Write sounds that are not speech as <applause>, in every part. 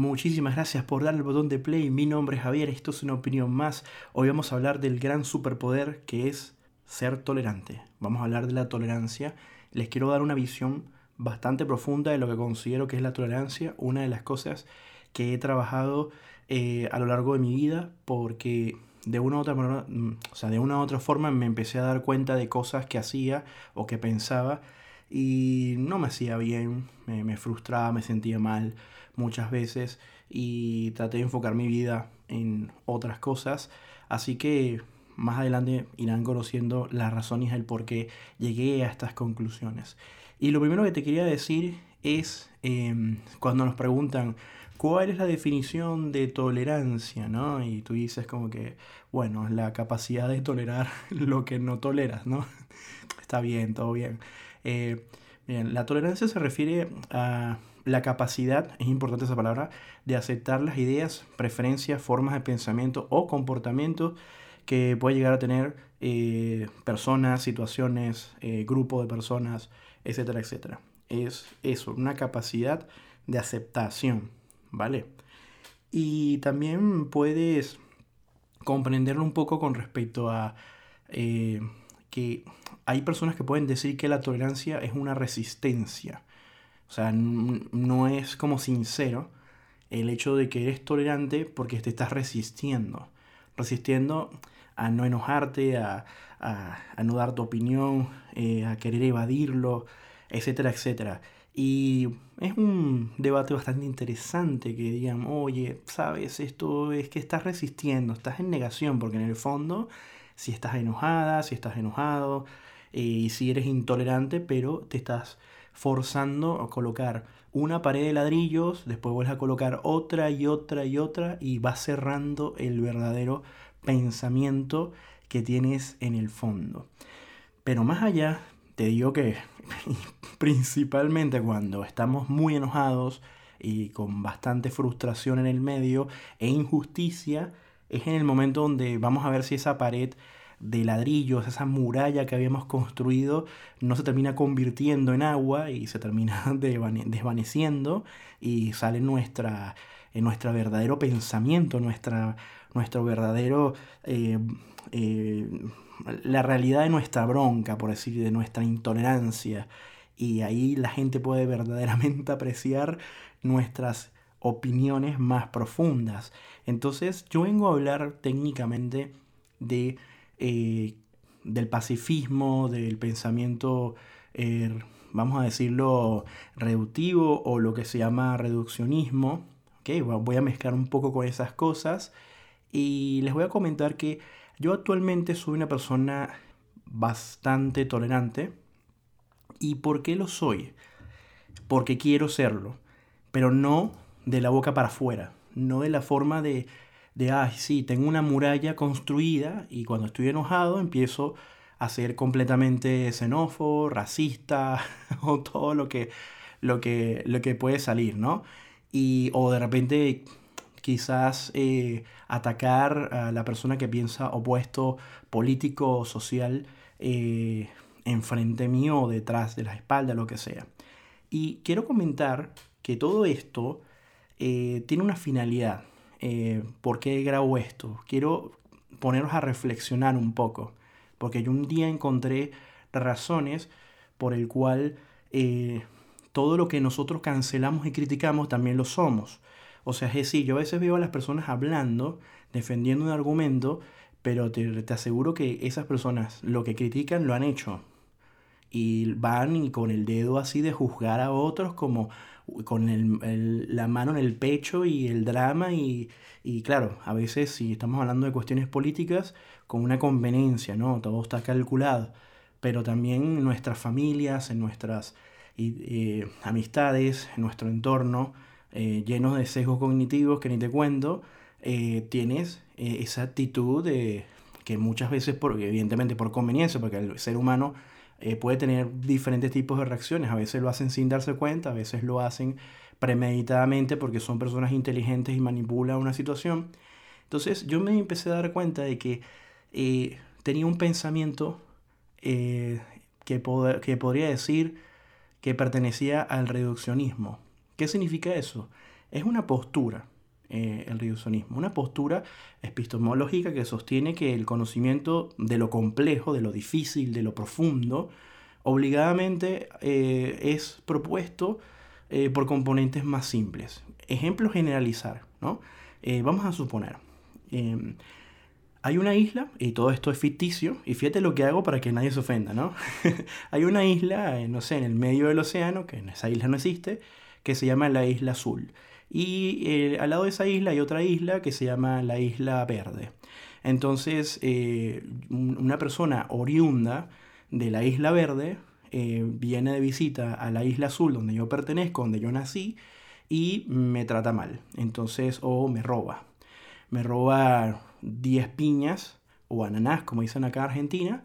Muchísimas gracias por dar el botón de play. Mi nombre es Javier, esto es una opinión más. Hoy vamos a hablar del gran superpoder que es ser tolerante. Vamos a hablar de la tolerancia. Les quiero dar una visión bastante profunda de lo que considero que es la tolerancia. Una de las cosas que he trabajado eh, a lo largo de mi vida porque de una u otra manera, mm, o sea, de una u otra forma me empecé a dar cuenta de cosas que hacía o que pensaba y no me hacía bien, me, frustraba, me sentía mal muchas veces y traté de enfocar mi vida en otras cosas. Así que más adelante irán conociendo las razones del por qué llegué a estas conclusiones. Y lo primero que te quería decir es em, cuando nos preguntan cuál es la definición de tolerancia, ¿no? Y tú dices como que, bueno, la capacidad de tolerar <laughs> lo que no toleras, ¿no? <laughs> Está bien, todo bien. Eh, la tolerancia se refiere a la capacidad, es importante esa palabra, de aceptar las ideas, preferencias, formas de pensamiento o comportamiento que puede llegar a tener eh, personas, situaciones, eh, grupo de personas, etcétera, etcétera. Es eso, una capacidad de aceptación, ¿vale? Y también puedes comprenderlo un poco con respecto a eh, que hay personas que pueden decir que la tolerancia es una resistencia. O sea, no es como sincero el hecho de que eres tolerante porque te estás resistiendo. Resistiendo a no enojarte, a, no dar tu opinión, eh, a querer evadirlo, etcétera, etcétera. Y es un debate bastante interesante que digan, oye, sabes, esto es que estás resistiendo, estás en negación, porque en el fondo, si estás enojada, si estás enojado, eh, y si eres intolerante, pero te estás forzando a colocar una pared de ladrillos, después vuelves a colocar otra y otra y otra y vas cerrando el verdadero pensamiento que tienes en el fondo. Pero más allá, te digo que <laughs> principalmente cuando estamos muy enojados y con bastante frustración en el medio e injusticia, es en el momento donde vamos a ver si esa pared de ladrillos, esa muralla que habíamos construido, no se termina convirtiendo en agua y se termina <laughs> desvaneciendo y sale nuestra, en nuestro verdadero pensamiento, nuestra, nuestro verdadero... Eh, eh, la realidad de nuestra bronca, por decir, de nuestra intolerancia. Y ahí la gente puede <laughs> verdaderamente apreciar nuestras opiniones más profundas. Entonces yo vengo a hablar técnicamente de eh, del pacifismo, del pensamiento, eh, vamos a decirlo, reductivo o lo que se llama reduccionismo. ¿okay? Voy a mezclar un poco con esas cosas y les voy a comentar que yo actualmente soy una persona bastante tolerante. ¿Y por qué lo soy? Porque quiero serlo, pero no de la boca para afuera, no de la forma de de, ay, sí, tengo una muralla construida y cuando estoy enojado empiezo a ser completamente xenófobo, racista <laughs> o todo lo que, lo que, lo que puede salir, ¿no? Y, o de repente quizás eh, atacar a la persona que piensa opuesto político o social eh, enfrente mío o detrás de la espalda, lo que sea. Y quiero comentar que todo esto eh, tiene una finalidad. Eh, ¿por qué grabo esto? Quiero ponerlos a reflexionar un poco, porque yo un día encontré razones por el cual eh, todo lo que nosotros cancelamos y criticamos también lo somos. O sea, es decir, yo a veces veo a las personas hablando, defendiendo un argumento, pero te, te aseguro que esas personas lo que critican lo han hecho. Y van y con el dedo así de juzgar a otros como, con el, la mano en el pecho y el drama y, y, claro, a veces si estamos hablando de cuestiones políticas, con una conveniencia, ¿no? Todo está calculado, pero también en nuestras familias, en nuestras eh, amistades, en nuestro entorno, eh, llenos de sesgos cognitivos que ni te cuento, eh, tienes esa actitud de, que muchas veces, por, evidentemente por conveniencia, porque el ser humano eh, puede tener diferentes tipos de reacciones. A veces lo hacen sin darse cuenta, a veces lo hacen premeditadamente porque son personas inteligentes y manipulan una situación. Entonces yo me empecé a dar cuenta de que eh, tenía un pensamiento eh, que, que podría decir que pertenecía al reduccionismo. ¿Qué significa eso? es una postura, eh, el reduccionismo, una postura epistemológica que sostiene que el conocimiento de lo complejo, de lo difícil, de lo profundo, obligadamente eh, es propuesto eh, por componentes más simples. Ejemplo generalizar, ¿no? vamos a suponer, em, hay una isla, y todo esto es ficticio, y fíjate lo que hago para que nadie se ofenda, ¿no? <laughs> hay una isla, no sé, en el medio del océano, que en esa isla no existe, que se llama la Isla Azul. Y eh, al lado de esa isla hay otra isla que se llama la Isla Verde. Entonces, eh, una persona oriunda de la Isla Verde eh, viene de visita a la Isla Azul, donde yo pertenezco, donde yo nací, y me trata mal. Entonces, o me roba. Me roba 10 piñas o ananás, como dicen acá en Argentina,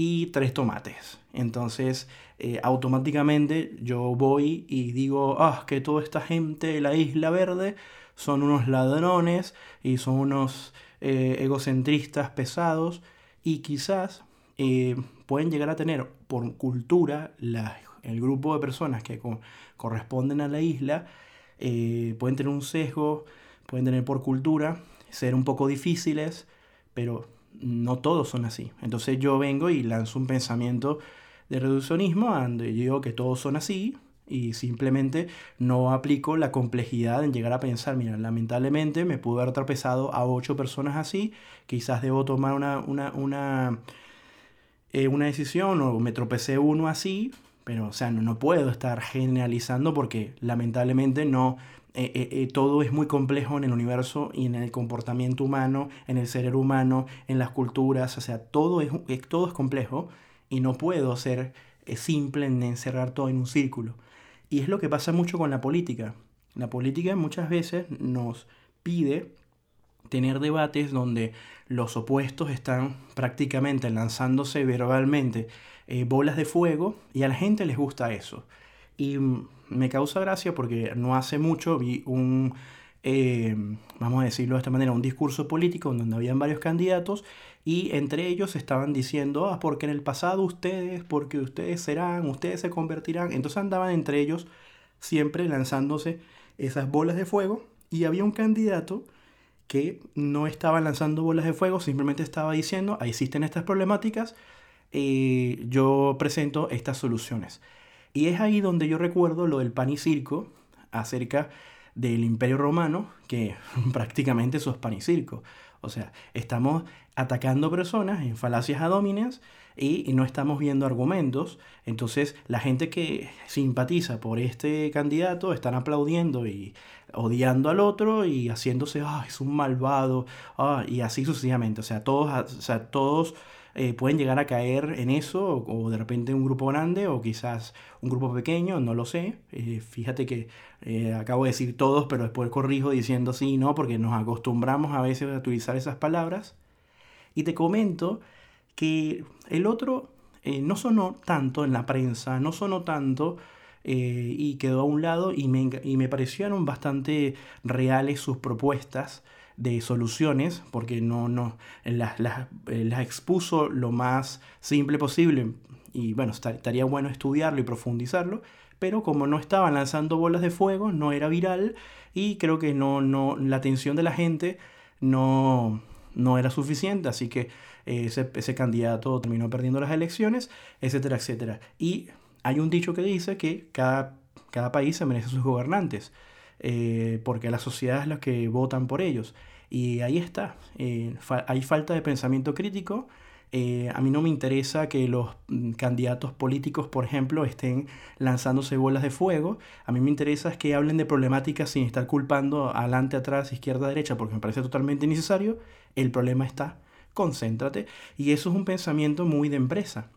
y 3 tomates. Entonces, eh, automáticamente yo voy y digo, ah, que toda esta gente de la Isla Verde son unos ladrones y son unos eh, egocentristas pesados y quizás eh, pueden llegar a tener por cultura el grupo de personas que corresponden a la isla, pueden tener un sesgo, pueden tener por cultura, ser un poco difíciles, pero no todos son así. Entonces yo vengo y lanzo un pensamiento de reduccionismo donde digo que todos son así y simplemente no aplico la complejidad en llegar a pensar, mira, lamentablemente me pudo haber tropezado a ocho personas así, quizás debo tomar una, una, una, eh, una decisión o me tropecé uno así, pero o sea, no, no puedo estar generalizando porque lamentablemente no, eh, eh, eh, todo es muy complejo en el universo y en el comportamiento humano, en el cerebro humano, en las culturas, o sea, todo es, todo es complejo y no puedo ser simple en encerrar todo en un círculo. Y es lo que pasa mucho con la política. La política muchas veces nos pide tener debates donde los opuestos están prácticamente lanzándose verbalmente bolas de fuego y a la gente les gusta eso. Y me causa gracia porque no hace mucho vi un, eh, vamos a decirlo de esta manera, un discurso político donde habían varios candidatos y entre ellos estaban diciendo, ah, porque en el pasado ustedes, porque ustedes serán, ustedes se convertirán. Entonces andaban entre ellos siempre lanzándose esas bolas de fuego y había un candidato que no estaba lanzando bolas de fuego, simplemente estaba diciendo, ahí existen estas problemáticas, eh, yo presento estas soluciones. Y es ahí donde yo recuerdo lo del pan y circo acerca del Imperio Romano, que <laughs> prácticamente eso es pan y circo. O sea, estamos atacando personas en falacias adóminas y no estamos viendo argumentos. Entonces, la gente que simpatiza por este candidato están aplaudiendo y odiando al otro y haciéndose, ah, es un malvado, ah, y así sucesivamente. O sea, todos, o sea, todos eh, pueden llegar a caer en eso, o, de repente un grupo grande, o quizás un grupo pequeño, no lo sé. Eh, fíjate que eh, acabo de decir todos, pero después corrijo diciendo sí y no, porque nos acostumbramos a veces a utilizar esas palabras. Y te comento que el otro no sonó tanto en la prensa, no sonó tanto y quedó a un lado y me, y me parecieron bastante reales sus propuestas de soluciones, porque no, no las, eh, expuso lo más simple posible. Y bueno, estaría bueno estudiarlo y profundizarlo, pero como no estaban lanzando bolas de fuego, no era viral y creo que no, no, la atención de la gente no, no era suficiente, así que eh, ese, ese, candidato terminó perdiendo las elecciones, etcétera, etcétera. Y hay un dicho que dice que cada, cada país se merece sus gobernantes. Eh, porque la sociedad es la que votan por ellos. Y ahí está, eh, hay falta de pensamiento crítico. A mí no me interesa que los mm, candidatos políticos, por ejemplo, estén lanzándose bolas de fuego. A mí me interesa es que hablen de problemáticas sin estar culpando adelante, atrás, izquierda, derecha, porque me parece totalmente innecesario. El problema está, concéntrate. Y eso es un pensamiento muy de empresa.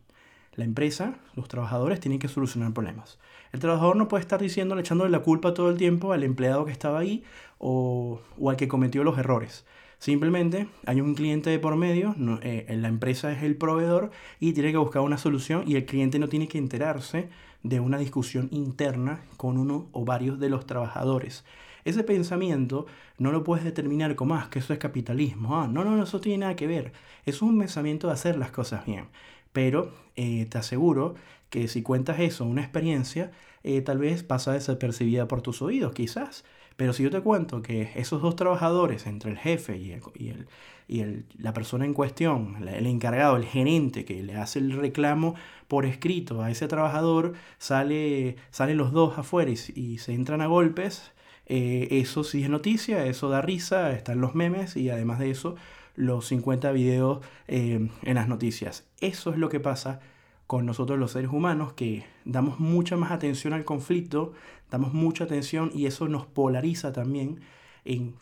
La empresa, los trabajadores tienen que solucionar problemas. El trabajador no puede estar diciéndole, echándole la culpa todo el tiempo al empleado que estaba ahí o, al que cometió los errores. Simplemente hay un cliente de por medio, eh, la empresa es el proveedor y tiene que buscar una solución y el cliente no tiene que enterarse de una discusión interna con uno o varios de los trabajadores. Ese pensamiento no lo puedes determinar como, ah, que eso es capitalismo. Ah, no, no, eso tiene nada que ver. Es un pensamiento de hacer las cosas bien. Pero eh, te aseguro que si cuentas eso, una experiencia, eh, tal vez pasa desapercibida por tus oídos, quizás. Pero si yo te cuento que esos dos trabajadores, entre el jefe y, el, y, la persona en cuestión, el encargado, el gerente que le hace el reclamo por escrito a ese trabajador, sale, salen los dos afuera y, se entran a golpes, eh, eso sí es noticia, eso da risa, están los memes y además de eso los 50 videos eh, en las noticias. Eso es lo que pasa con nosotros los seres humanos, que damos mucha más atención al conflicto, damos mucha atención y eso nos polariza también en,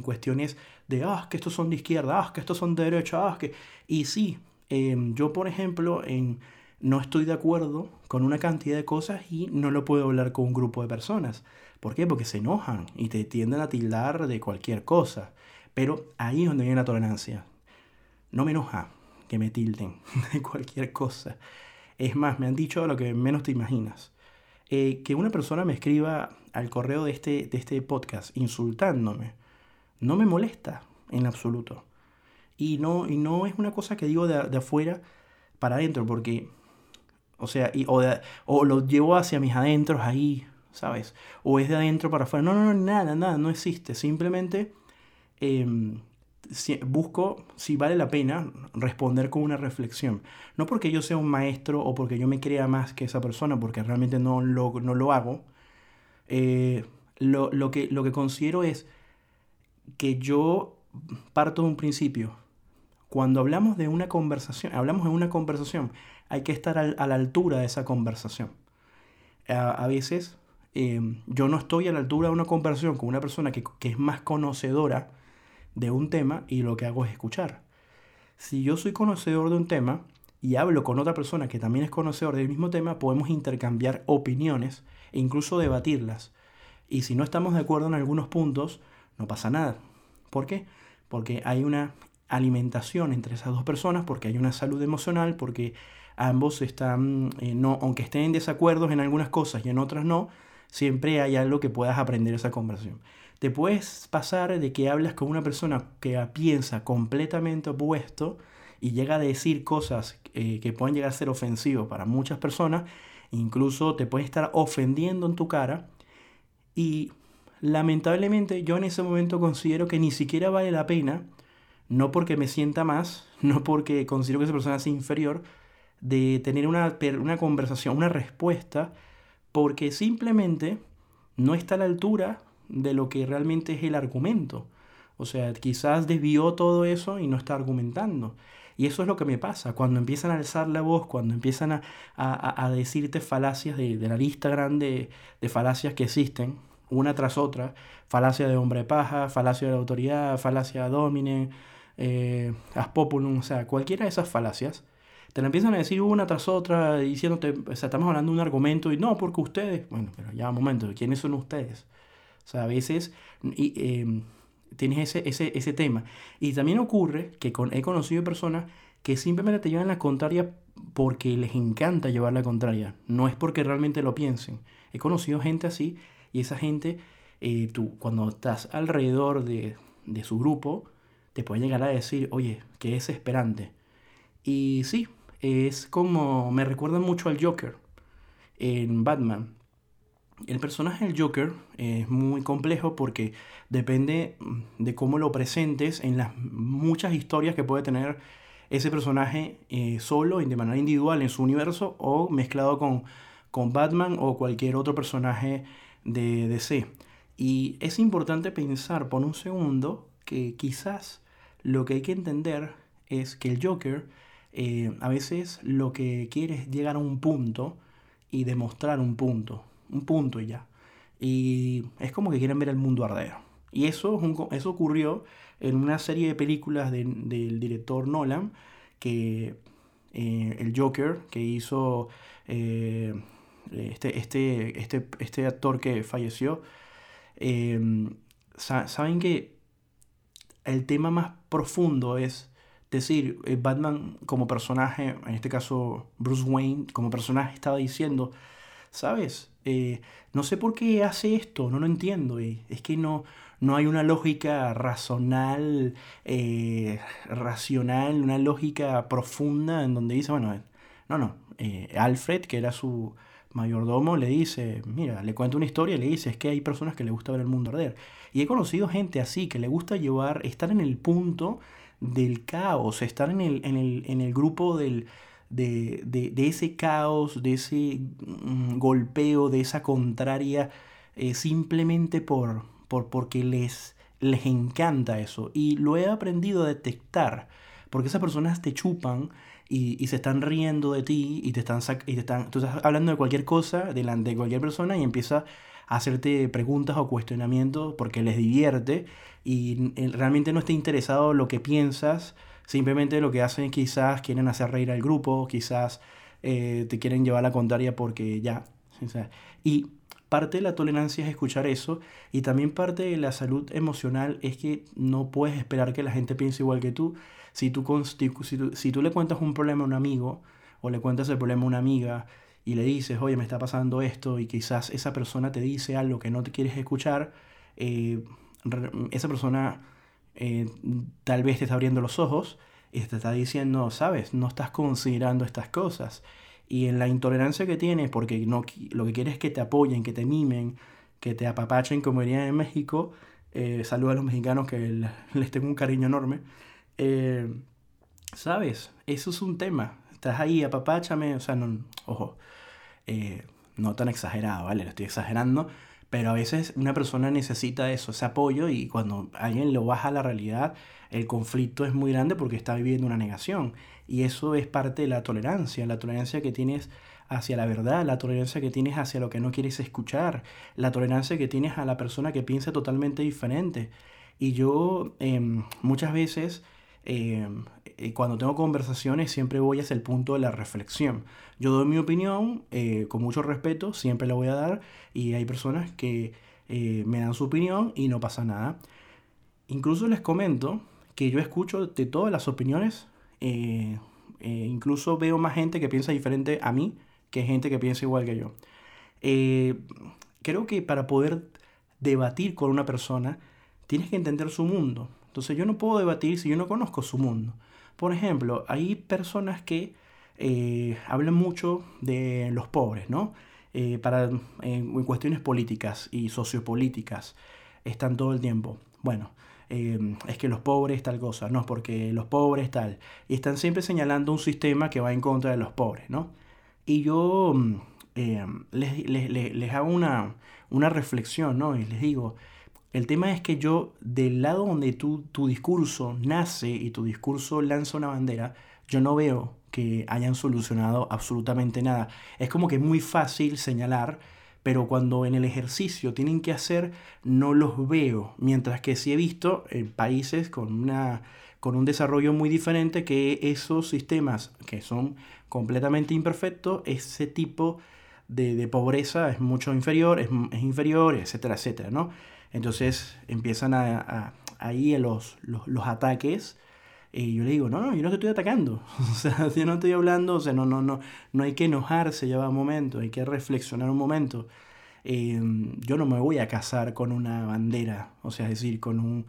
cuestiones de, ah, que estos son de izquierda, ah, que estos son de derecha, ah, que... Y sí, em, yo por ejemplo, en, no estoy de acuerdo con una cantidad de cosas y no lo puedo hablar con un grupo de personas. ¿Por qué? Porque se enojan y te tienden a tildar de cualquier cosa. Pero ahí es donde viene la tolerancia. No me enoja que me tilden <laughs> de cualquier cosa. Es más, me han dicho lo que menos te imaginas. Eh, que una persona me escriba al correo de este, de este podcast insultándome, no me molesta en absoluto. Y no, y no es una cosa que digo de, afuera para adentro, porque, o sea, o, lo llevo hacia mis adentros ahí, ¿sabes? O es de adentro para afuera. No, no, no, nada, nada, no existe. Simplemente em, busco si vale la pena responder con una reflexión. No porque yo sea un maestro o porque yo me crea más que esa persona, porque realmente no lo, no lo hago. Eh, lo, lo, que, lo que considero es que yo parto de un principio. Cuando hablamos de una conversación, hablamos de una conversación, hay que estar a la altura de esa conversación. A, veces eh, yo no estoy a la altura de una conversación con una persona que, que es más conocedora de un tema y lo que hago es escuchar. Si yo soy conocedor de un tema y hablo con otra persona que también es conocedor del mismo tema, podemos intercambiar opiniones e incluso debatirlas. Y si no estamos de acuerdo en algunos puntos, no pasa nada. ¿Por qué? Porque hay una alimentación entre esas dos personas, porque hay una salud emocional, porque ambos están, eh, no, aunque estén en desacuerdos en algunas cosas y en otras no, siempre hay algo que puedas aprender esa conversación. Te puedes pasar de que hablas con una persona que piensa completamente opuesto y llega a decir cosas eh, que pueden llegar a ser ofensivas para muchas personas, incluso te puede estar ofendiendo en tu cara y lamentablemente yo en ese momento considero que ni siquiera vale la pena, no porque me sienta más, <laughs> no porque considero que esa persona es inferior, de tener una, una conversación, una respuesta, porque simplemente no está a la altura de lo que realmente es el argumento. O sea, quizás desvió todo eso y no está argumentando. Y eso es lo que me pasa. Cuando empiezan a alzar la voz, cuando empiezan a, a, decirte falacias de, de, la lista grande de falacias que existen, una tras otra, falacia de hombre paja, falacia de autoridad, falacia domine, eh, as populum, o sea, cualquiera de esas falacias, te la empiezan a decir una tras otra, diciéndote, o sea, estamos hablando de un argumento y no, porque ustedes, bueno, pero ya un momento, ¿quiénes son ustedes? O sea, a veces y, em, tienes ese, ese, ese, tema. Y también ocurre que he conocido personas que simplemente te llevan la contraria porque les encanta llevar la contraria. No es porque realmente lo piensen. He conocido gente así y esa gente, eh, tú cuando estás alrededor de, de su grupo, te puede llegar a decir, oye, que es esperante. Y sí, es como, me recuerda mucho al Joker en Batman. El personaje del Joker es muy complejo porque depende de cómo lo presentes en las muchas historias que puede tener ese personaje eh, solo, de manera individual en su universo o mezclado con, con Batman o cualquier otro personaje de DC. Y es importante pensar por un segundo que quizás lo que hay que entender es que el Joker eh, a veces lo que quiere es llegar a un punto y demostrar un punto un punto y ya. Y es como que quieren ver el mundo arder. Y eso, eso ocurrió en una serie de películas del director Nolan, que eh, el Joker, que hizo eh, este, este, este, este, actor que falleció, em, saben que el tema más profundo es decir, eh, Batman como personaje, en este caso Bruce Wayne como personaje estaba diciendo, ¿sabes? Eh, no sé por qué hace esto, no lo entiendo. es que no, no hay una lógica razonal, eh, racional, una lógica profunda en donde dice, bueno, no, no, eh, Alfred, que era su mayordomo le dice, mira, le cuenta una historia y le dice, es que hay personas que le gusta ver el mundo arder. Y he conocido gente así, que le gusta llevar, estar en el punto del caos, estar en el, en el, en el grupo del, de, de, de, ese caos, de ese mm, golpeo, de esa contraria, eh, simplemente por, por, porque les, les encanta eso. Y lo he aprendido a detectar, porque esas personas te chupan y, y se están riendo de ti y te están, y te están, tú estás hablando de cualquier cosa delante de cualquier persona y empieza hacerte preguntas o cuestionamientos porque les divierte y realmente no está interesado lo que piensas Simplemente lo que hacen quizás quieren hacer reír al grupo, quizás eh, te quieren llevar a la contraria porque ya. Y parte de la tolerancia es escuchar eso y también parte de la salud emocional es que no puedes esperar que la gente piense igual que tú. Si tú, si tú, si tú le cuentas un problema a un amigo o le cuentas el problema a una amiga y le dices, oye, me está pasando esto y quizás esa persona te dice algo que no te quieres escuchar, eh, esa persona eh, tal vez te está abriendo los ojos y te está diciendo, sabes, no estás considerando estas cosas. Y en la intolerancia que tienes, porque no, lo que quieres es que te apoyen, que te mimen, que te apapachen, como dirían en México, eh, a los mexicanos que <laughs> les tengo un cariño enorme. Eh, ¿Sabes? Eso es un tema. Estás ahí, apapáchame, o sea, no, ojo, eh, no tan exagerado, ¿vale? Lo estoy exagerando, pero a veces una persona necesita eso, ese apoyo y cuando alguien lo baja a la realidad, el conflicto es muy grande porque está viviendo una negación. Y eso es parte de la tolerancia, la tolerancia que tienes hacia la verdad, la tolerancia que tienes hacia lo que no quieres escuchar, la tolerancia que tienes a la persona que piensa totalmente diferente. Y yo em, muchas veces eh, cuando tengo conversaciones siempre voy hacia el punto de la reflexión. Yo doy mi opinión eh, con mucho respeto, siempre la voy a dar y hay personas que eh, me dan su opinión y no pasa nada. Incluso les comento que yo escucho de todas las opiniones, incluso veo más gente que piensa diferente a mí que gente que piensa igual que yo. creo que para poder debatir con una persona tienes que entender su mundo. Entonces yo no puedo debatir si yo no conozco su mundo. Por ejemplo, hay personas que eh, hablan mucho de los pobres, ¿no? Eh, para, en cuestiones políticas y sociopolíticas están todo el tiempo. Bueno, em, es que los pobres tal cosa, no, porque los pobres tal. Y están siempre señalando un sistema que va en contra de los pobres, ¿no? Y yo em, les, les, les, hago una, una reflexión, ¿no? Y les digo, el tema es que yo, del lado donde tu discurso nace y tu discurso lanza una bandera, yo no veo que hayan solucionado absolutamente nada. Es como que es muy fácil señalar, pero cuando en el ejercicio tienen que hacer, no los veo. Mientras que sí he visto en países con, una, con un desarrollo muy diferente que esos sistemas que son completamente imperfectos, ese tipo de, pobreza es mucho inferior, es, es inferior, etcétera, etcétera, ¿no? Entonces empiezan a, ahí los, los, ataques. Y yo le digo, no, yo no te estoy atacando. <laughs> O sea, yo no estoy hablando, o sea, no, no, no, no hay que enojarse, ya va un momento, hay que reflexionar un momento. Em, yo no me voy a casar con una bandera, o sea, es decir, con un,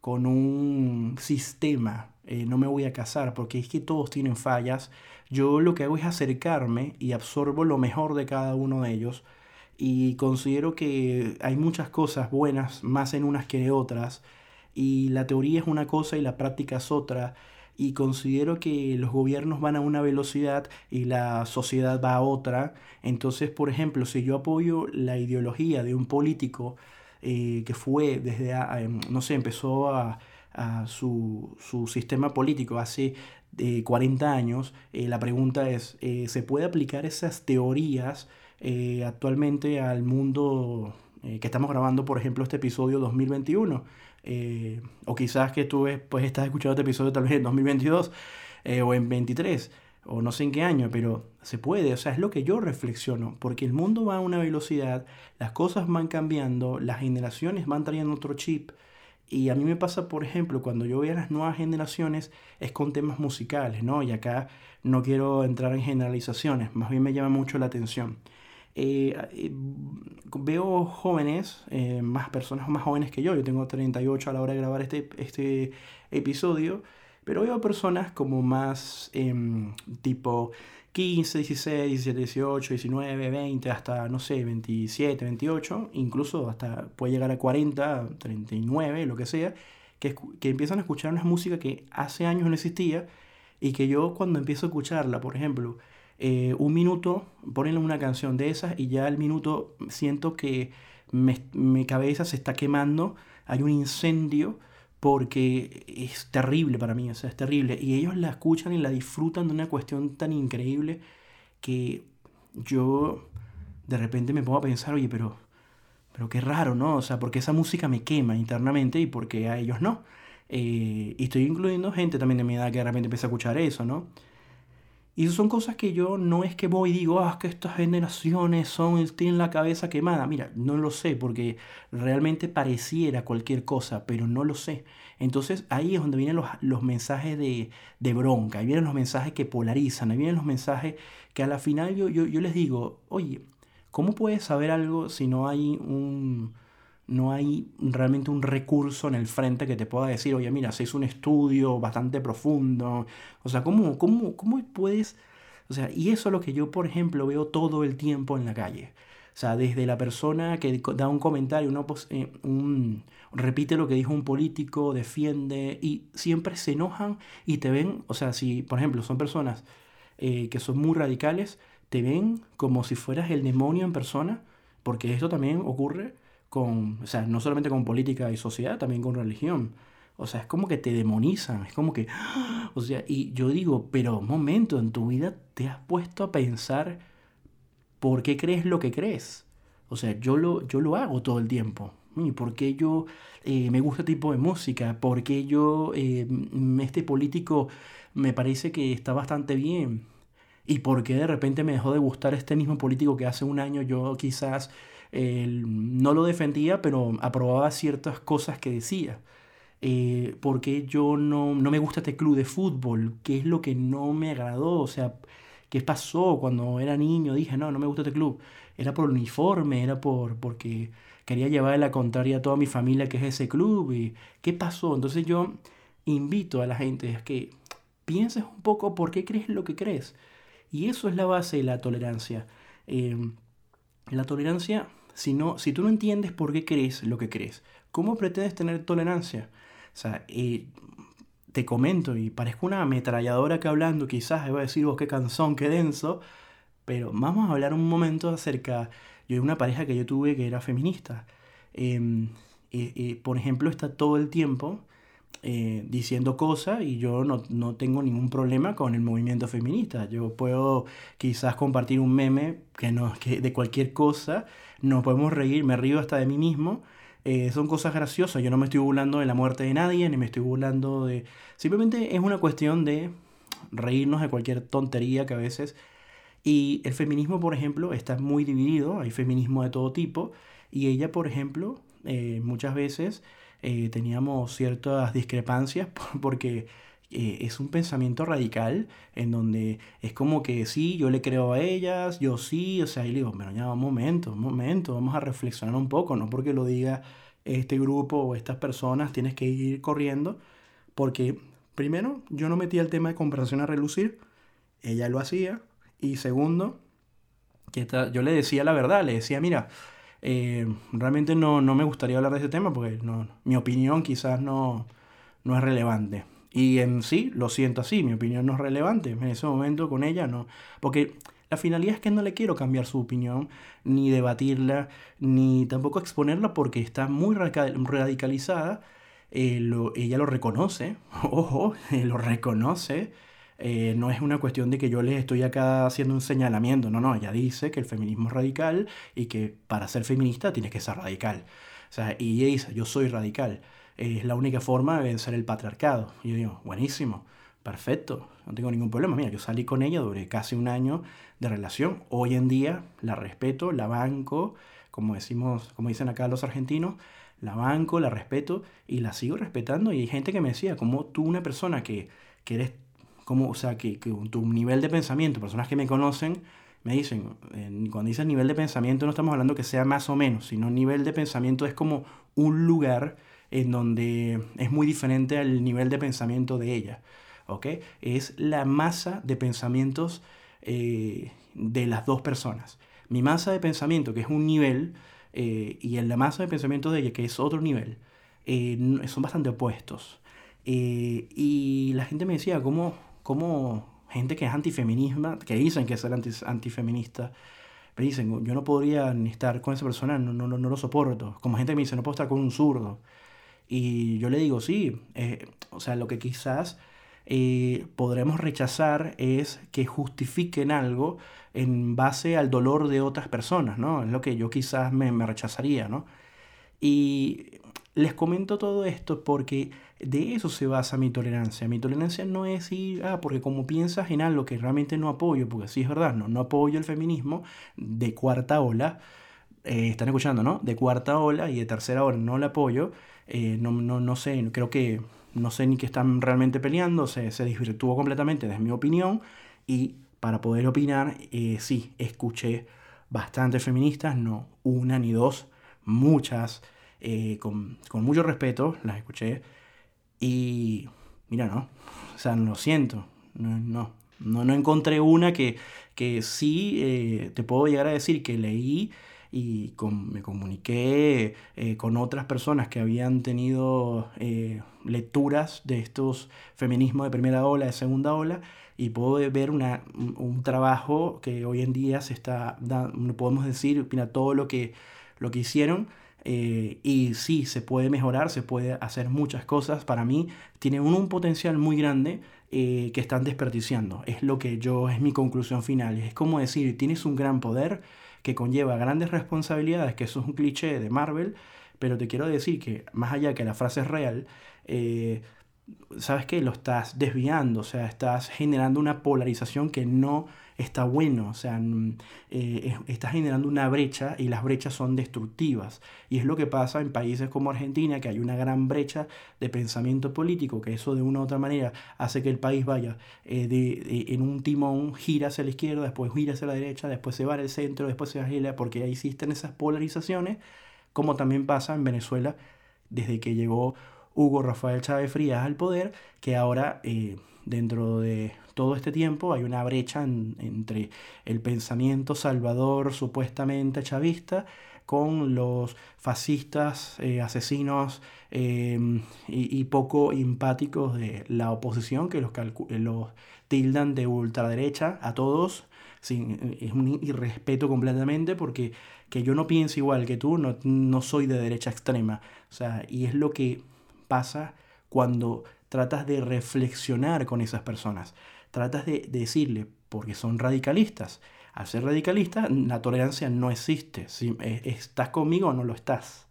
con un sistema. Eh, no me voy a casar porque es que todos tienen fallas. Yo lo que hago es acercarme y absorbo lo mejor de cada uno de ellos y considero que hay muchas cosas buenas, más en unas que de otras, y la teoría es una cosa y la práctica es otra, y considero que los gobiernos van a una velocidad y la sociedad va a otra. Entonces, por ejemplo, si yo apoyo la ideología de un político eh, que fue desde, em, no sé, empezó a, su, su, sistema político hace 40 eh, años, eh, la pregunta es, ¿se puede aplicar esas teorías? Eh, actualmente al mundo eh, que estamos grabando, por ejemplo, este episodio 2021. Eh, o quizás que tú pues, estás escuchando este episodio tal vez en 2022 o en 23 o no sé en qué año, pero se puede, o sea, es lo que yo reflexiono, porque el mundo va a una velocidad, las cosas van cambiando, las generaciones van trayendo otro chip. Y a mí me pasa, por ejemplo, cuando yo veo a las nuevas generaciones, es con temas musicales, ¿no? Y acá no quiero entrar en generalizaciones, más bien me llama mucho la atención. Eh, eh, veo jóvenes, eh, más personas más jóvenes que yo, yo tengo 38 a la hora de grabar este, este episodio, pero veo personas como más em, tipo 15, 16, 17, 18, 19, 20, hasta, no sé, 27, 28, incluso hasta puede llegar a 40, 39, lo que sea, que, que empiezan a escuchar una música que hace años no existía y que yo cuando empiezo a escucharla, por ejemplo, eh, un minuto, ponen una canción de esas y ya al minuto siento que mi cabeza se está quemando, hay un incendio porque es terrible para mí, o sea, es terrible. Y ellos la escuchan y la disfrutan de una cuestión tan increíble que yo de repente me pongo a pensar, oye, pero, pero qué raro, ¿no? O sea, porque esa música me quema internamente y porque a ellos no. Eh, y estoy incluyendo gente también de mi edad que de repente empieza a escuchar eso, ¿no? Y son cosas que yo no es que voy y digo, ah, que estas generaciones son, tienen la cabeza quemada. Mira, no lo sé, porque realmente pareciera cualquier cosa, pero no lo sé. Entonces ahí es donde vienen los, los mensajes de, de, bronca, ahí vienen los mensajes que polarizan, ahí vienen los mensajes que a la final yo, yo, yo les digo, oye, ¿cómo puedes saber algo si no hay un, no hay realmente un recurso en el frente que te pueda decir, oye, mira, se hizo un estudio bastante profundo. O sea, ¿cómo, cómo, cómo puedes...? O sea, y eso es lo que yo, por ejemplo, veo todo el tiempo en la calle. O sea, desde la persona que da un comentario, eh, repite lo que dijo un político, defiende, y siempre se enojan y te ven, o sea, si, por ejemplo, son personas eh, que son muy radicales, te ven como si fueras el demonio en persona, porque esto también ocurre con, o sea, no solamente con política y sociedad, también con religión. O sea, es como que te demonizan, es como que, o sea, y yo digo, pero momento, en tu vida te has puesto a pensar por qué crees lo que crees. O sea, yo lo, yo lo hago todo el tiempo. ¿Y por qué yo eh, me gusta tipo de música? ¿Por qué yo, eh, este político me parece que está bastante bien? ¿Y por qué de repente me dejó de gustar este mismo político que hace un año yo quizás no lo defendía, pero aprobaba ciertas cosas que decía. Eh, porque yo no, no me gusta este club de fútbol? ¿Qué es lo que no me agradó? O sea, ¿qué pasó cuando era niño? Dije, no, no me gusta este club. Era por el uniforme, era por porque quería llevar la contraria a toda mi familia que es ese club. ¿Y qué pasó? Entonces yo invito a la gente a que pienses un poco por qué crees lo que crees. Y eso es la base de la tolerancia. Eh, la tolerancia si, si tú no entiendes por qué crees lo que crees, ¿cómo pretendes tener tolerancia? O sea, eh, te comento y parezco una ametralladora que hablando, quizás iba a decir, vos qué cansón, qué denso, pero vamos a hablar un momento acerca yo de una pareja que yo tuve que era feminista. Em, por ejemplo, está todo el tiempo eh, diciendo cosas y yo no, no, tengo ningún problema con el movimiento feminista. Yo puedo quizás compartir un meme que no, que de cualquier cosa, nos podemos reír, me río hasta de mí mismo. Eh, son cosas graciosas, yo no me estoy burlando de la muerte de nadie, ni me estoy burlando de... Simplemente es una cuestión de reírnos de cualquier tontería que a veces... Y el feminismo, por ejemplo, está muy dividido, hay feminismo de todo tipo, y ella, por ejemplo, eh, muchas veces eh, teníamos ciertas discrepancias <laughs> porque eh, es un pensamiento radical en donde es como que sí, yo le creo a ellas, yo sí, o sea, y le digo, pero ya, un momento, un momento, vamos a reflexionar un poco, no porque lo diga este grupo o estas personas, tienes que ir corriendo, porque primero, yo no metía el tema de comparación a relucir, ella lo hacía, y segundo, que yo le decía la verdad, le decía, mira, eh, realmente no, no, me gustaría hablar de ese tema porque no, mi opinión quizás no, no es relevante. Y en sí, lo siento así, mi opinión no es relevante. En ese momento con ella no. Porque la finalidad es que no le quiero cambiar su opinión, ni debatirla, ni tampoco exponerla porque está muy radicalizada. Eh, ella lo reconoce, <laughs> ojo, lo reconoce. Eh, no es una cuestión de que yo les estoy acá haciendo un señalamiento, no, no, ella dice que el feminismo es radical y que para ser feminista tienes que ser radical. O sea, y ella dice, yo soy radical, es la única forma de vencer el patriarcado. Y yo digo, buenísimo, perfecto, no tengo ningún problema. Mira, yo salí con ella durante casi un año de relación. Hoy en día la respeto, la banco, como decimos, como dicen acá los argentinos, la banco, la respeto y la sigo respetando. Y hay gente que me decía, como tú, una persona que, que eres como, o sea, que, que, tu nivel de pensamiento, personas que me conocen, me dicen, cuando dices nivel de pensamiento no estamos hablando que sea más o menos, sino nivel de pensamiento es como un lugar en donde es muy diferente al nivel de pensamiento de ella, ¿ok? Es la masa de pensamientos eh, de las dos personas. Mi masa de pensamiento, que es un nivel, eh, y en la masa de pensamiento de ella, que es otro nivel, son bastante opuestos. y la gente me decía, ¿cómo, cómo gente que es antifeminismo, que dicen que es anti, antifeminista, me dicen, yo no podría estar con esa persona, no, no, no lo soporto. Como gente me dice, no puedo estar con un zurdo. Y yo le digo, sí, eh, o sea, lo que quizás eh, podremos rechazar es que justifiquen algo en base al dolor de otras personas, ¿no? Es lo que yo quizás me, me rechazaría, ¿no? Y les comento todo esto porque de eso se basa mi tolerancia. Mi tolerancia no es ir, ah, porque como piensas en algo que realmente no apoyo, porque sí es verdad, no, no apoyo el feminismo de cuarta ola, eh, están escuchando, ¿no? De cuarta ola y de tercera ola no la apoyo, eh, no, no, no sé, creo que no sé ni qué están realmente peleando, se, se desvirtuó completamente desde mi opinión y para poder opinar, eh, sí, escuché bastantes feministas, no una ni dos, muchas eh, con, mucho respeto, las escuché y mira, no, o sea, lo siento, no, no, no, encontré una que, que sí eh, te puedo llegar a decir que leí y me comuniqué eh, con otras personas que habían tenido lecturas de estos feminismos de primera ola, de segunda ola, y puedo ver una, un, trabajo que hoy en día se está, dando, podemos decir, mira, todo lo que, lo que hicieron eh, y sí, se puede mejorar, se puede hacer muchas cosas. Para mí, tiene un, potencial muy grande eh, que están desperdiciando. Es lo que yo, es mi conclusión final. Es como decir, tienes un gran poder que conlleva grandes responsabilidades, que eso es un cliché de Marvel, pero te quiero decir que más allá que la frase es real, eh, sabes que lo estás desviando, o sea, estás generando una polarización que no está bueno, o sea, mm, eh, está generando una brecha y las brechas son destructivas. Y es lo que pasa en países como Argentina, que hay una gran brecha de pensamiento político, que eso de una u otra manera hace que el país vaya eh, de, en un timón, gira hacia la izquierda, después gira hacia la derecha, después se va al centro, después se va a la porque existen esas polarizaciones, como también pasa en Venezuela desde que llegó Hugo Rafael Chávez Frías al poder, que ahora eh, dentro de todo este tiempo hay una brecha entre el pensamiento salvador supuestamente chavista con los fascistas, eh, asesinos em, y, poco empáticos de la oposición que los, los tildan de ultraderecha a todos. Sin, es un irrespeto completamente porque que yo no pienso igual que tú, no, no soy de derecha extrema. O sea, y es lo que pasa cuando tratas de reflexionar con esas personas, tratas de, decirle, porque son radicalistas. Al ser radicalista, la tolerancia no existe. Si e, estás conmigo o no lo estás.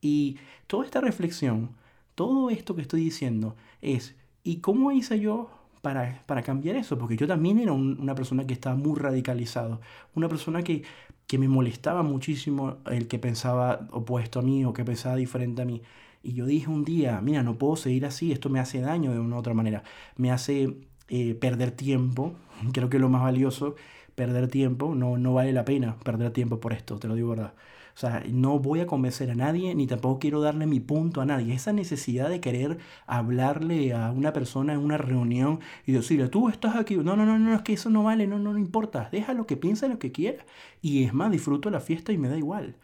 Y toda esta reflexión, todo esto que estoy diciendo es, ¿y cómo hice yo para, para cambiar eso? Porque yo también era una persona que estaba muy radicalizado, una persona que, que me molestaba muchísimo el que pensaba opuesto a mí o que pensaba diferente a mí. Y yo dije un día, mira, no puedo seguir así, esto me hace daño de una u otra manera, me hace eh, perder tiempo, <laughs> creo que es lo más valioso, perder tiempo, no, no vale la pena perder tiempo por esto, te lo digo verdad. O sea, no voy a convencer a nadie, ni tampoco quiero darle mi punto a nadie. Esa necesidad de querer hablarle a una persona en una reunión y decirle, tú estás aquí. No, no, no, no, es que eso no vale, no, no, no importa. Deja lo que piensa, lo que quiera. Y es más, disfruto la fiesta y me da igual.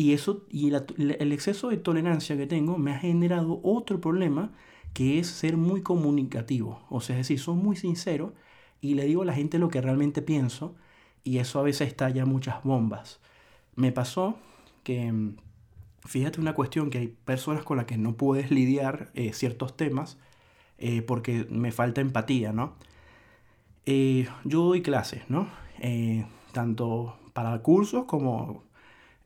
Y, eso, y el exceso de tolerancia que tengo me ha generado otro problema que es ser muy comunicativo. O sea, es decir, soy muy sincero y le digo a la gente lo que realmente pienso y eso a veces estalla muchas bombas. Me pasó que, mm, fíjate una cuestión, que hay personas con las que no puedes lidiar eh, ciertos temas eh, porque me falta empatía, ¿no? Eh, yo doy clases, ¿no? tanto para cursos como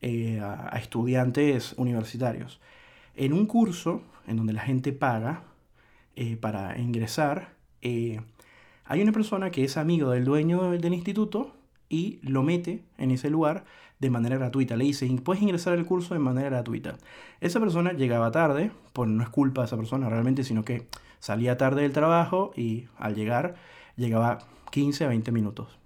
eh, a, estudiantes universitarios. En un curso en donde la gente paga eh, para ingresar, eh, hay una persona que es amigo del dueño del, instituto y lo mete en ese lugar de manera gratuita. Le dice, puedes ingresar al curso de manera gratuita. Esa persona llegaba tarde, pues no es culpa de esa persona realmente, sino que salía tarde del trabajo y al llegar llegaba 15 a 20 minutos.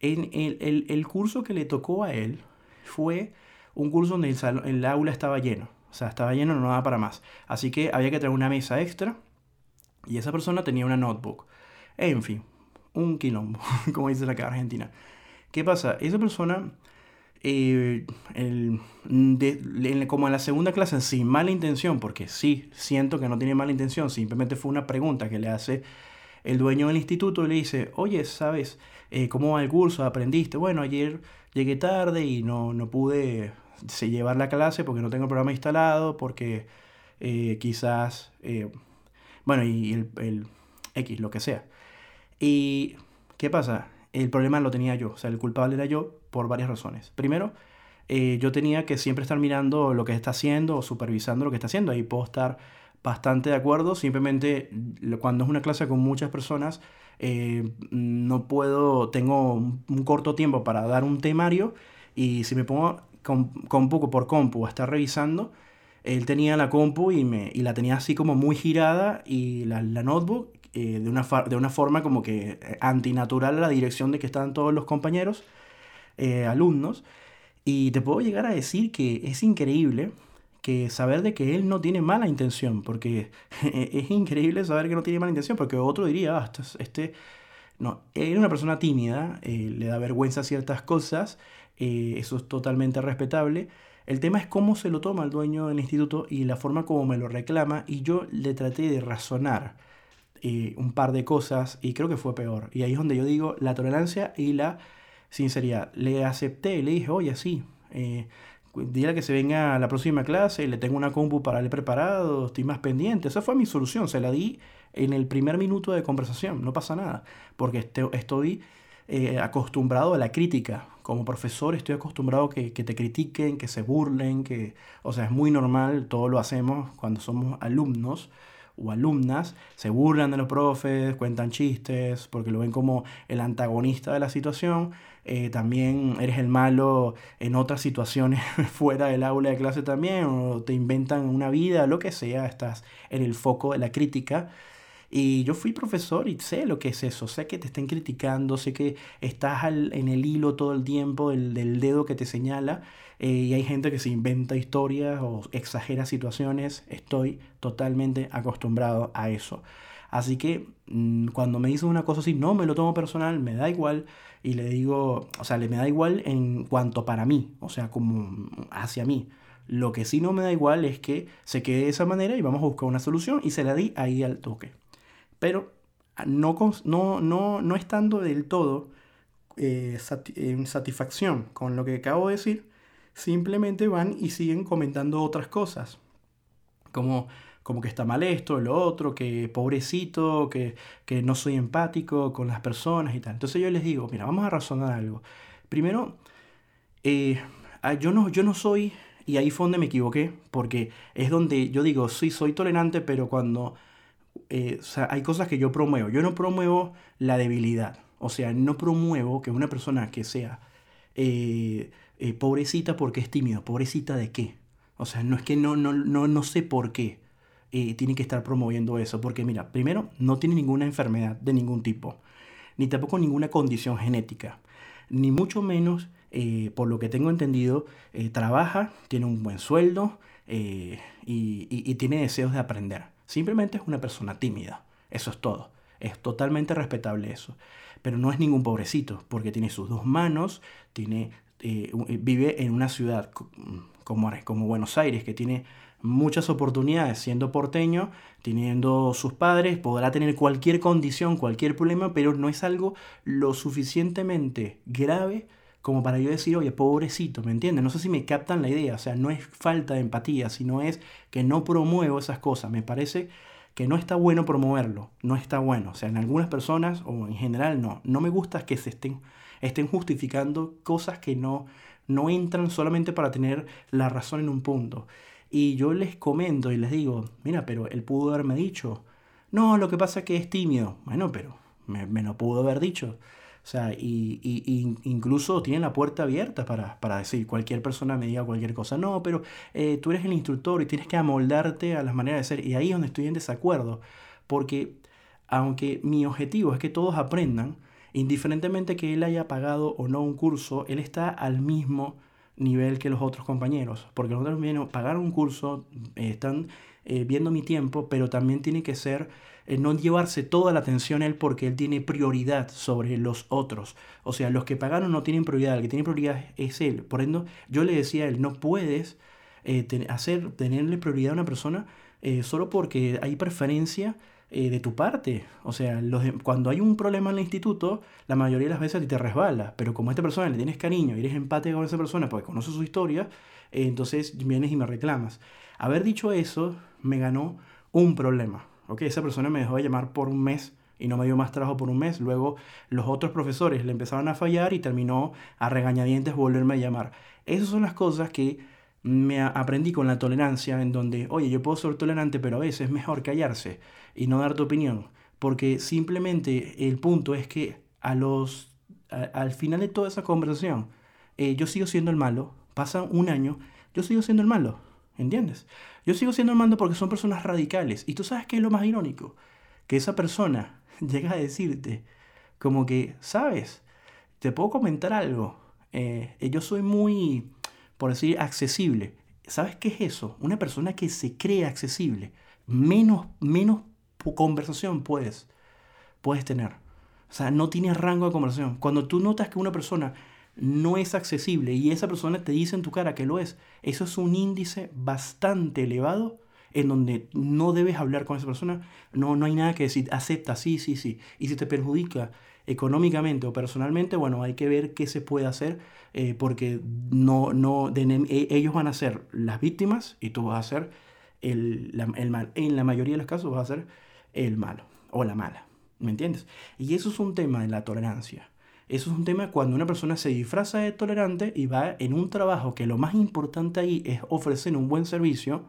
En el, el curso que le tocó a él fue un curso donde el, aula estaba lleno. O sea, estaba lleno, no daba para más. Así que había que traer una mesa extra y esa persona tenía una notebook. En fin, un quilombo, <laughs> como dice la cara argentina. ¿Qué pasa? Esa persona, eh, como en la segunda clase, sin mala intención, porque sí, siento que no tiene mala intención, simplemente fue una pregunta que le hace el dueño del instituto, le dice, oye, ¿sabes eh, cómo va el curso? ¿Aprendiste? Bueno, ayer llegué tarde y no, no pude llevar la clase porque no tengo el programa instalado, porque eh, quizás, bueno, y el, X, lo que sea. ¿Y qué pasa? El problema lo tenía yo, o sea, el culpable era yo por varias razones. Primero, eh, yo tenía que siempre estar mirando lo que está haciendo o supervisando lo que está haciendo. Ahí puedo estar bastante de acuerdo. Simplemente cuando es una clase con muchas personas, eh, no puedo, tengo un, corto tiempo para dar un temario y si me pongo poco por compu a estar revisando, él tenía la compu y, me, y la tenía así como muy girada y la, la notebook eh, de, una de una forma como que eh, antinatural a la dirección de que estaban todos los compañeros, eh, alumnos. Y te puedo llegar a decir que es increíble que saber de que él no tiene mala intención, porque <laughs> es increíble saber que no tiene mala intención, porque otro diría, ah, este, este no, es una persona tímida, le da vergüenza ciertas cosas, eso es totalmente respetable. El tema es cómo se lo toma el dueño del instituto y la forma como me lo reclama, y yo le traté de razonar un par de cosas y creo que fue peor. Y ahí es donde yo digo la tolerancia y la sinceridad. Le acepté, le dije, oye, sí, eh, dile que se venga a la próxima clase, le tengo una compu para él preparado, estoy más pendiente. Esa fue mi solución, se la di en el primer minuto de conversación, no pasa nada, porque este, estoy eh, acostumbrado a la crítica. Como profesor estoy acostumbrado que, que te critiquen, que se burlen, que, o sea, es muy normal, todo lo hacemos cuando somos alumnos o alumnas se burlan de los profes, cuentan chistes, porque lo ven como el antagonista de la situación. Eh, también eres el malo en otras situaciones <laughs> fuera del aula de clase también, o te inventan una vida, lo que sea, estás en el foco de la crítica. Y yo fui profesor y sé lo que es eso, sé que te estén criticando, sé que estás en el hilo todo el tiempo del, del dedo que te señala eh, y hay gente que se inventa historias o exagera situaciones, estoy totalmente acostumbrado a eso. Así que mm, cuando me dicen una cosa así, no me lo tomo personal, me da igual y le digo, o sea, le me da igual en cuanto para mí, o sea, como hacia mí. Lo que sí no me da igual es que se quede de esa manera y vamos a buscar una solución y se la di ahí al toque pero no, no, no, no estando del todo eh, en satisfacción con lo que acabo de decir, simplemente van y siguen comentando otras cosas, como, como que está mal esto, lo otro, que pobrecito, que, que no soy empático con las personas y tal. Entonces yo les digo, mira, vamos a razonar algo. Primero, eh, ah, yo, no, yo no soy, y ahí fue donde me equivoqué, porque es donde yo digo, sí, soy tolerante, pero cuando eh, hay cosas que yo promuevo. Yo no promuevo la debilidad. O sea, no promuevo que una persona que sea eh, eh, pobrecita porque es tímida. ¿Pobrecita de qué? O sea, no es que no, no, no, no sé por qué tiene que estar promoviendo eso. Porque mira, primero, no tiene ninguna enfermedad de ningún tipo. Ni tampoco ninguna condición genética. Ni mucho menos, por lo que tengo entendido, trabaja, tiene un buen sueldo y tiene deseos de aprender. Simplemente es una persona tímida. Eso es todo. Es totalmente respetable eso. Pero no es ningún pobrecito, porque tiene sus dos manos, tiene, eh, eh, vive en una ciudad como, como Buenos Aires, que tiene muchas oportunidades siendo porteño, teniendo sus padres, podrá tener cualquier condición, cualquier problema, pero no es algo lo suficientemente grave como para yo decir, oye, pobrecito, ¿me entiendes? No sé si me captan la idea, o sea, no es falta de empatía, sino es que no promuevo esas cosas. Me parece que no está bueno promoverlo, no está bueno. O sea, en algunas personas o en general no. No me gusta que se estén, estén justificando cosas que no, no entran solamente para tener la razón en un punto. Y yo les comento y les digo, mira, pero él pudo haberme dicho, no, lo que pasa es que es tímido. Bueno, pero me, me lo pudo haber dicho. O sea, y, y, incluso tienen la puerta abierta para, para, decir, cualquier persona me diga cualquier cosa. No, pero eh, tú eres el instructor y tienes que amoldarte a las maneras de ser. Y ahí es donde estoy en desacuerdo. Porque aunque mi objetivo es que todos aprendan, indiferentemente que él haya pagado o no un curso, él está al mismo nivel que los otros compañeros. Porque los otros vienen, pagar un curso, eh, están eh, viendo mi tiempo, pero también tiene que ser eh, no llevarse toda la atención a él porque él tiene prioridad sobre los otros. O sea, los que pagaron no tienen prioridad, el que tiene prioridad es él. Por ende, yo le decía a él, no puedes eh, hacer, tenerle prioridad a una persona solo porque hay preferencia de tu parte. O sea, cuando hay un problema en el instituto, la mayoría de las veces a te resbala, pero como a esta persona le tienes cariño y eres empático con esa persona porque conoces su historia, entonces vienes y me reclamas. Haber dicho eso me ganó un problema. ¿Ok? Esa persona me dejó de llamar por un mes y no me dio más trabajo por un mes. Luego los otros profesores le empezaron a fallar y terminó a regañadientes volverme a llamar. Esas son las cosas que me aprendí con la tolerancia, en donde, oye, yo puedo ser tolerante, pero a veces es mejor callarse y no dar tu opinión. Porque simplemente el punto es que a los, al final de toda esa conversación, eh, yo sigo siendo el malo, pasa un año, yo sigo siendo el malo. ¿Entiendes? Yo sigo siendo el mando porque son personas radicales. Y tú sabes qué es lo más irónico? Que esa persona <laughs> llega a decirte como que, ¿sabes? Te puedo comentar algo. Eh, yo soy muy, por decir, accesible. ¿Sabes qué es eso? Una persona que se cree accesible. Menos, menos conversación puedes, puedes tener. O sea, no tienes rango de conversación. Cuando tú notas que una persona no es accesible y esa persona te dice en tu cara que lo es, eso es un índice bastante elevado en donde no debes hablar con esa persona, no, no hay nada que decir, acepta, sí, sí, sí. Y si te perjudica económicamente o personalmente, bueno, hay que ver qué se puede hacer eh, porque no, no, e, ellos van a ser las víctimas y tú vas a ser el, el mal. En la mayoría de los casos vas a ser el malo o la mala, ¿me entiendes? Y eso es un tema de la tolerancia. Eso es un tema cuando una persona se disfraza de tolerante y va en un trabajo que lo más importante ahí es ofrecer un buen servicio,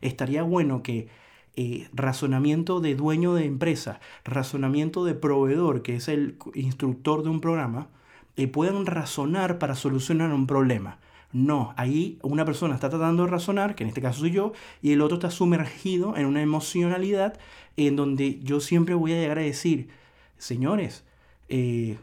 estaría bueno que eh, razonamiento de dueño de empresa, razonamiento de proveedor, que es el instructor de un programa, eh, puedan razonar para solucionar un problema. No, ahí una persona está tratando de razonar, que en este caso soy yo, y el otro está sumergido en una emocionalidad en donde yo siempre voy a llegar a decir, señores, eh,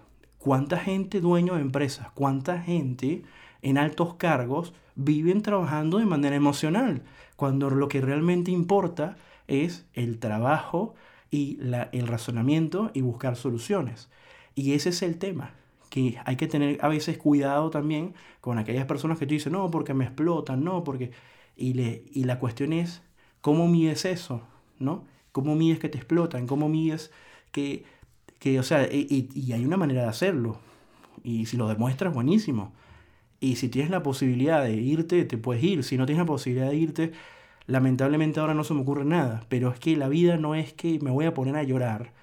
¿Cuánta gente dueño de empresas, cuánta gente en altos cargos viven trabajando de manera emocional? Cuando lo que realmente importa es el trabajo y el razonamiento y buscar soluciones. Y ese es el tema, que hay que tener a veces cuidado también con aquellas personas que tú dices, no, porque me explotan, no, porque... Y, le, y la cuestión es, ¿cómo mides eso? ¿No? ¿Cómo mides que te explotan? ¿Cómo mides que que, o sea, y, hay una manera de hacerlo. Y si lo demuestras, buenísimo. Y si tienes la posibilidad de irte, te puedes ir. Si no tienes la posibilidad de irte, lamentablemente ahora no se me ocurre nada. Pero es que la vida no es que me voy a poner a llorar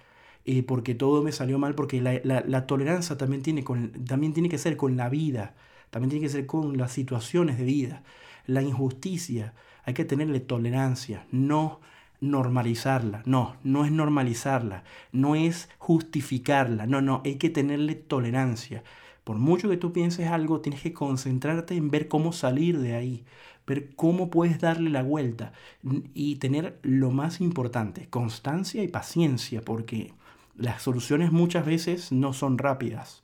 eh, porque todo me salió mal, porque la, la, tolerancia también tiene, con, también tiene que ser con la vida, también tiene que ser con las situaciones de vida. La injusticia, hay que tenerle tolerancia, no normalizarla. No, no es normalizarla, no es justificarla, no, no, hay que tenerle tolerancia. Por mucho que tú pienses algo, tienes que concentrarte en ver cómo salir de ahí, ver cómo puedes darle la vuelta y tener lo más importante, constancia y paciencia, porque las soluciones muchas veces no son rápidas.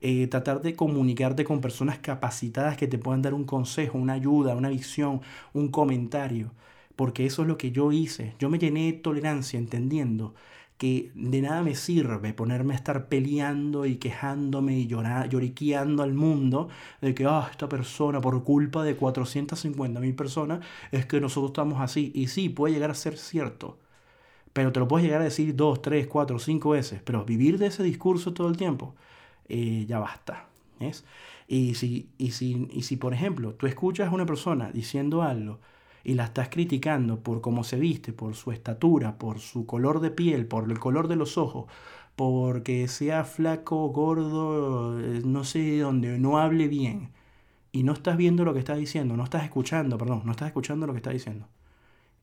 Eh, tratar de comunicarte con personas capacitadas que te puedan dar un consejo, una ayuda, una visión, un comentario porque eso es lo que yo hice. Yo me llené de tolerancia entendiendo que de nada me sirve ponerme a estar peleando y quejándome y lloriqueando al mundo de que ah, esta persona por culpa de 450 mil personas es que nosotros estamos así. Y sí, puede llegar a ser cierto, pero te lo puedes llegar a decir dos, tres, cuatro, cinco veces, pero vivir de ese discurso todo el tiempo, eh, ya basta. ¿es? Y, si, y, si, y si, por ejemplo, tú escuchas a una persona diciendo algo, y la estás criticando por cómo se viste, por su estatura, por su color de piel, por el color de los ojos, porque sea flaco, gordo, eh, no sé dónde, no hable bien, y no estás viendo lo que está diciendo, no estás escuchando, perdón, no estás escuchando lo que está diciendo,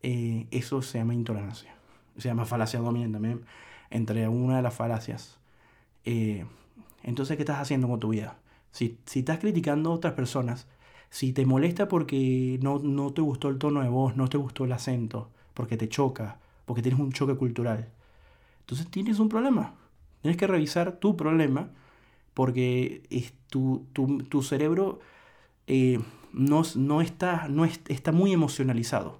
eh, eso se llama intolerancia. Se llama falacia dominante entre una de las falacias. Eh, entonces, ¿qué estás haciendo con tu vida? Si, si estás criticando a otras personas, si te molesta porque no, no te gustó el tono de voz, no te gustó el acento, porque te choca, porque tienes un choque cultural, entonces tienes un problema. Tienes que revisar tu problema porque es tu, tu, tu, cerebro eh, no, no, está, no está muy emocionalizado.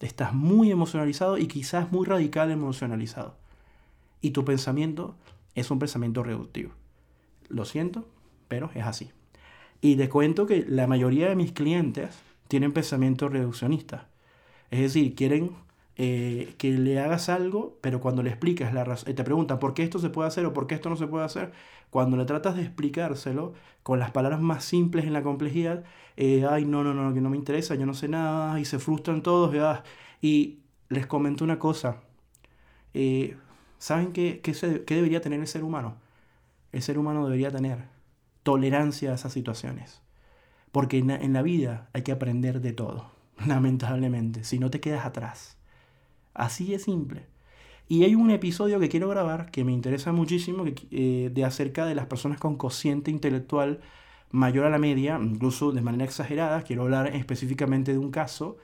Estás muy emocionalizado y quizás muy radical emocionalizado. Y tu pensamiento es un pensamiento reductivo. Lo siento, pero es así. Y te cuento que la mayoría de mis clientes tienen pensamiento reduccionista. Es decir, quieren eh, que le hagas algo, pero cuando le explicas la razón, te preguntan por qué esto se puede hacer o por qué esto no se puede hacer, cuando le tratas de explicárselo con las palabras más simples en la complejidad, eh, ay, no, no, no, que no me interesa, yo no sé nada, y se frustran todos, y les comento una cosa, eh, ¿saben qué, qué, qué debería tener el ser humano? El ser humano debería tener tolerancia a esas situaciones. Porque en la vida hay que aprender de todo, <laughs> lamentablemente, si no te quedas atrás. Así de simple. Y hay un episodio que quiero grabar que me interesa muchísimo eh, de acerca de las personas con cociente intelectual mayor a la media, incluso de manera exagerada. Quiero hablar específicamente de un caso.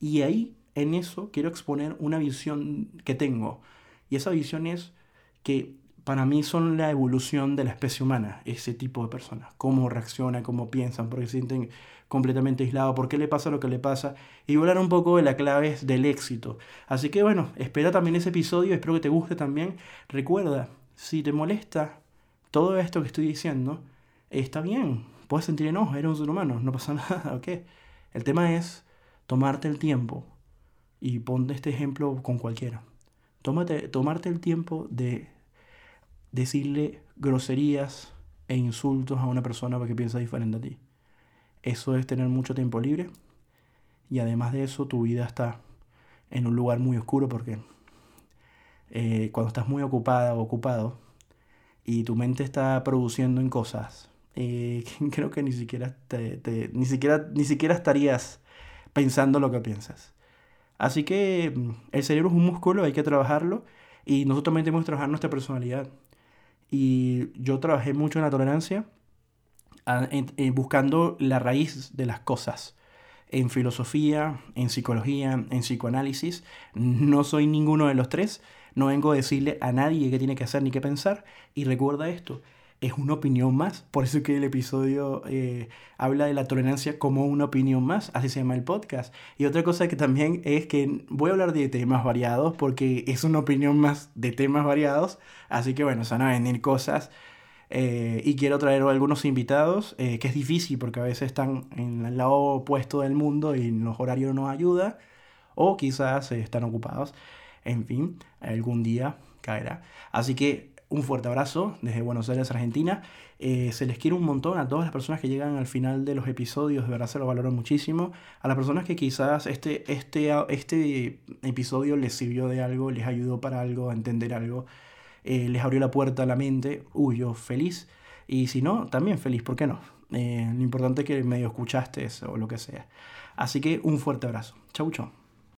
Y ahí, en eso, quiero exponer una visión que tengo. Y esa visión es que para mí son la evolución de la especie humana, ese tipo de personas. Cómo reaccionan, cómo piensan, porque se sienten completamente aislados, por qué le pasa lo que le pasa. Y hablar un poco de la clave del éxito. Así que bueno, espera también ese episodio, espero que te guste también. Recuerda, si te molesta todo esto que estoy diciendo, está bien, puedes sentir enojo, eres un ser humano, no pasa <laughs> nada, ¿ok? El tema es tomarte el tiempo, y ponte este ejemplo con cualquiera. Tómate, tomarte el tiempo de decirle groserías e insultos a una persona porque piensa diferente a ti. Eso es tener mucho tiempo libre y además de eso tu vida está en un lugar muy oscuro porque eh, cuando estás muy ocupada o ocupado y tu mente está produciendo en cosas, eh, <laughs> creo que ni siquiera, ni, siquiera, ni siquiera estarías pensando lo que piensas. Así que mm, el cerebro es un músculo, hay que trabajarlo y nosotros también tenemos que trabajar nuestra personalidad. Y yo trabajé mucho en la tolerancia, buscando la raíz de las cosas. En filosofía, en psicología, en psicoanálisis. No soy ninguno de los tres. No vengo a decirle a nadie qué tiene que hacer ni qué pensar. Y recuerda esto, es una opinión más. Por eso que el episodio eh, habla de la tolerancia como una opinión más. Así se llama el podcast. Y otra cosa que también es que voy a hablar de temas variados porque es una opinión más de temas variados. Así que bueno, se van a venir cosas. Eh, y quiero traer algunos invitados, eh, que es difícil porque a veces están en el lado opuesto del mundo y los horarios no ayuda. O quizás están ocupados. En fin, algún día caerá. Así que un fuerte abrazo desde Buenos Aires, Argentina. Eh, se les quiere un montón a todas las personas que llegan al final de los episodios, de verdad se lo valoro muchísimo. A las personas que quizás este, este, este episodio les sirvió de algo, les ayudó para algo, a entender algo, eh, les abrió la puerta a la mente, uy, yo feliz. Y si no, también feliz, ¿por qué no? Eh, lo importante es que medio escuchaste eso o lo que sea. Así que un fuerte abrazo. Chau, chau.